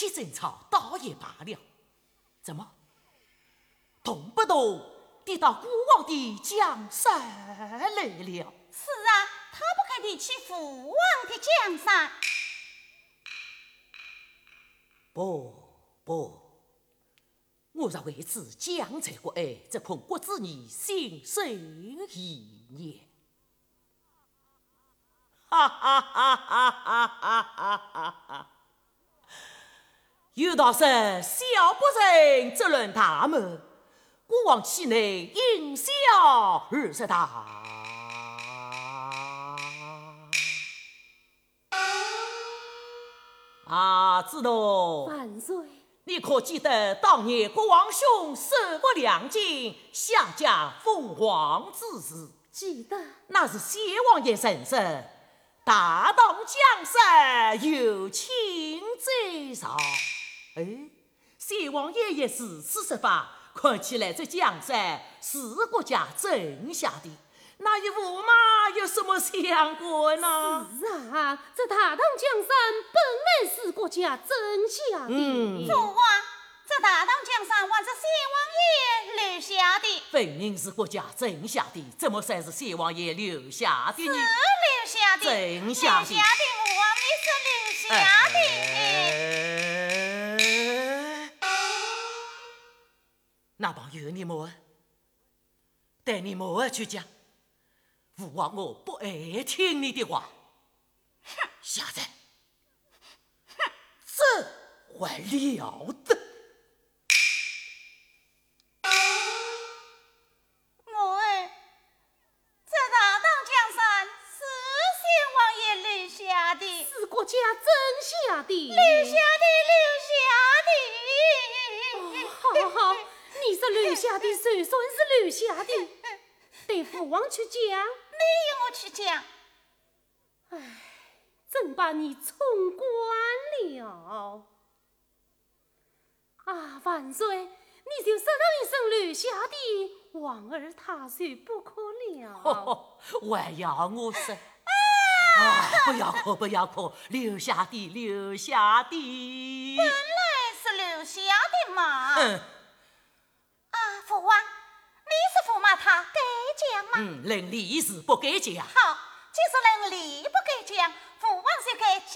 们夫妻争吵倒也罢了，怎么动不动提到孤王的江山来了？是啊，他不该提起父王的江山。不不，我若为此将这个爱，则恐国子你心生疑念。哈哈哈哈哈哈哈哈！有道是小不忍则论大谋，孤王岂能因小而失大。啊，知道，万岁！你可记得当年国王兄手握两金，下嫁凤凰之事？记得，那是先王爷神圣。大唐江山有请在上，哎，先王爷爷是此说法，看起来这江山是国家挣下的，那与驸马有什么相关呢？是啊，这大唐江山本来是国家挣下的。嗯，父王，这大唐江山还是三王爷留下的。分明是国家挣下的，怎么算是三王爷留下的呢？下的，留下的，我王，你是留下的。大王，有你母儿，但你母去讲，父王我不爱听你的话。哼，小子，哼，了得？是下，是国家真下的，留下的，留下的。哦，好好。你是留下的，就算是留下的，对父王去讲。没有我去讲。唉，真把你冲惯了。啊，万岁，你就说上一声留下的，王儿他就不可了。还要我说？啊！不要哭，不要哭，留下的，留下的。本来是留下的嘛。嗯。啊，父王，你是驸马，他该讲吗？嗯，能力是不该讲。好，既是能力不该讲，父王就该降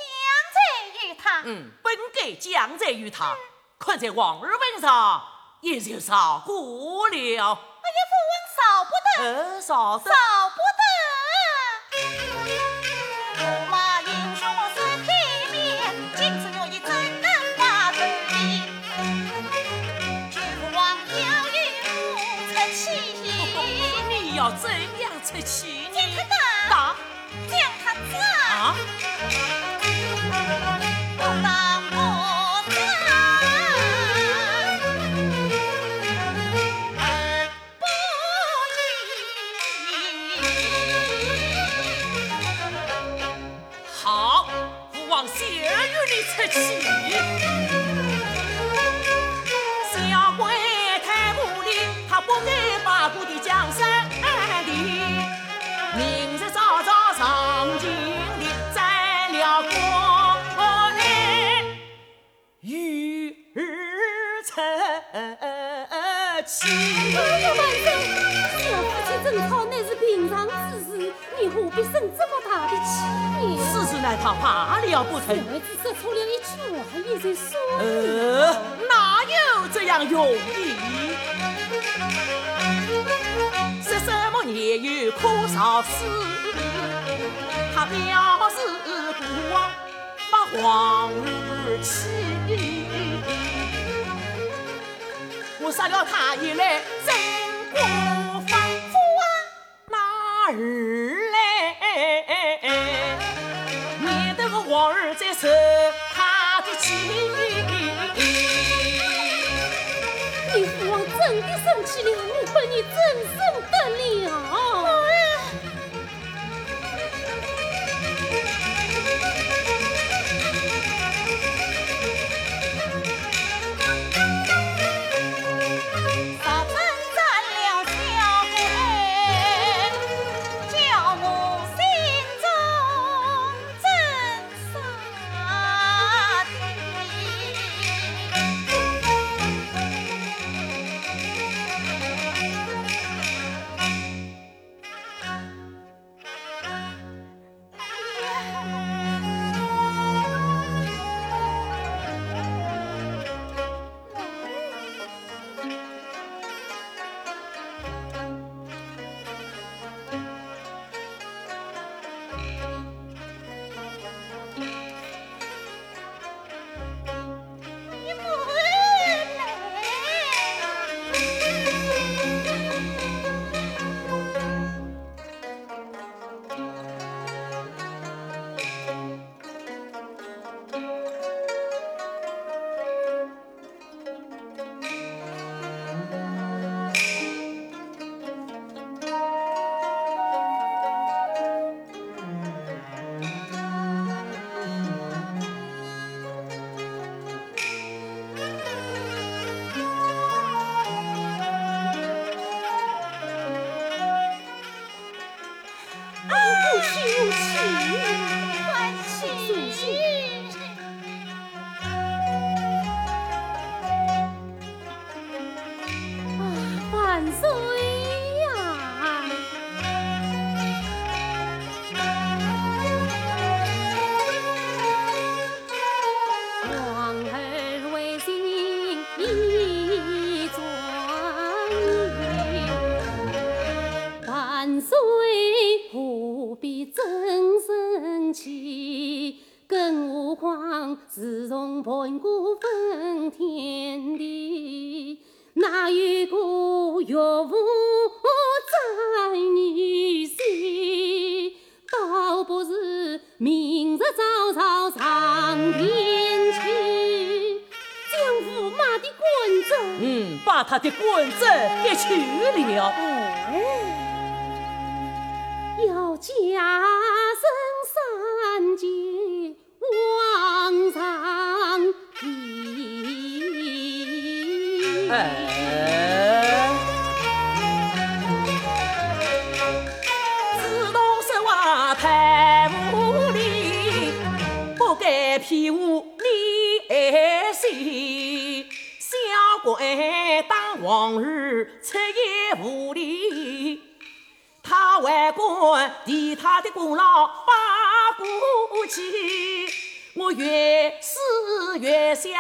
罪于他。嗯，本该降罪于他，看在王儿份上，也就少过了。哎呀，父王少不得。呃，少少不哎呀，万岁！小夫妻争吵乃是平常之事，你何必生这么大的气呢？此事乃他罢了不成？小孩子说错了一句话，也就说呃，哪有这样容易？说什么年有可少死？他表示不忘儿妻。我杀了他一来，真功夫夫啊，哪儿来？免得我皇儿再受他的气。你父王真的生气了，我把你真生。他的棍子给取了，要加出言无礼。他为官，替他的功劳把过去。我越思越想，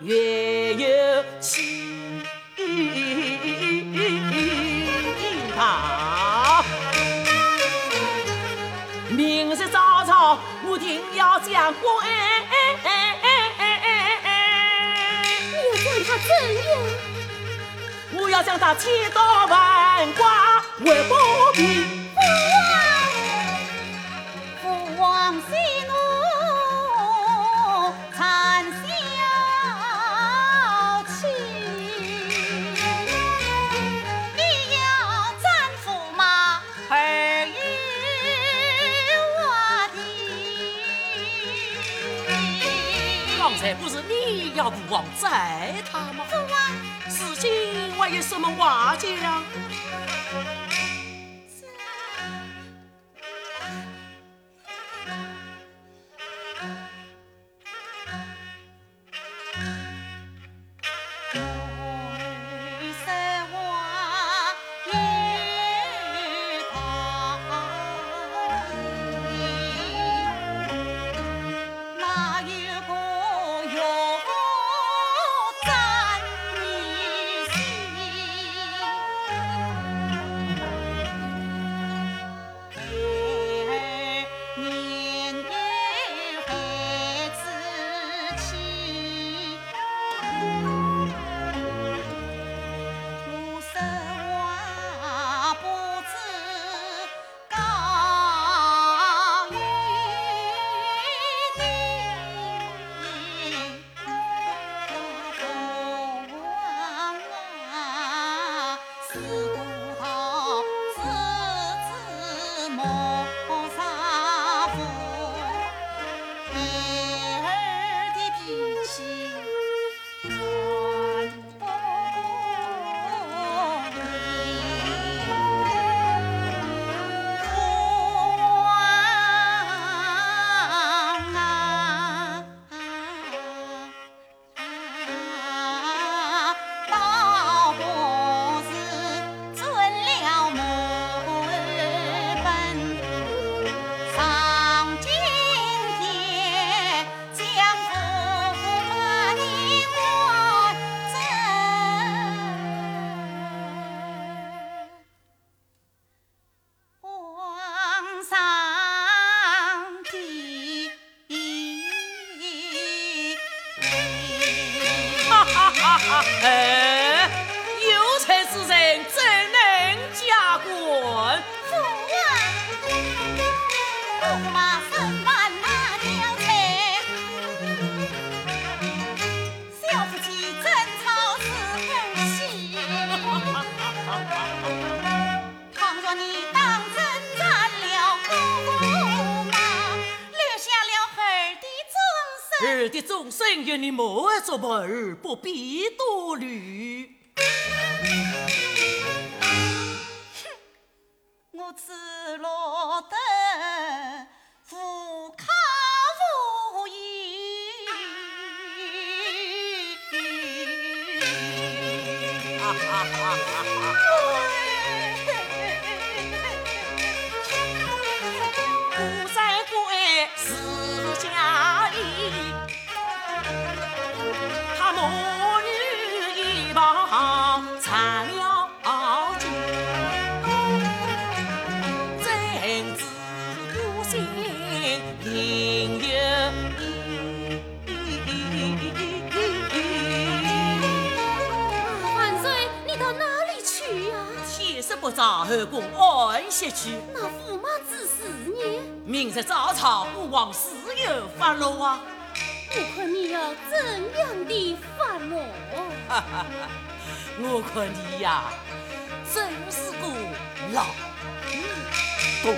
越有气。明日早朝，我定要将官。要将他千刀万剐，为保平。父王，父王息怒。不是你要父王宰他吗？什么瓦匠啊情哎。我的终身与你母做陪，不必多虑。哼，我只落得富。不早，后宫安歇去。那驸马之事呢？明日早朝，吾王自有发落啊。我看你要怎样的发落？哈哈哈！我看你呀，真是个老公。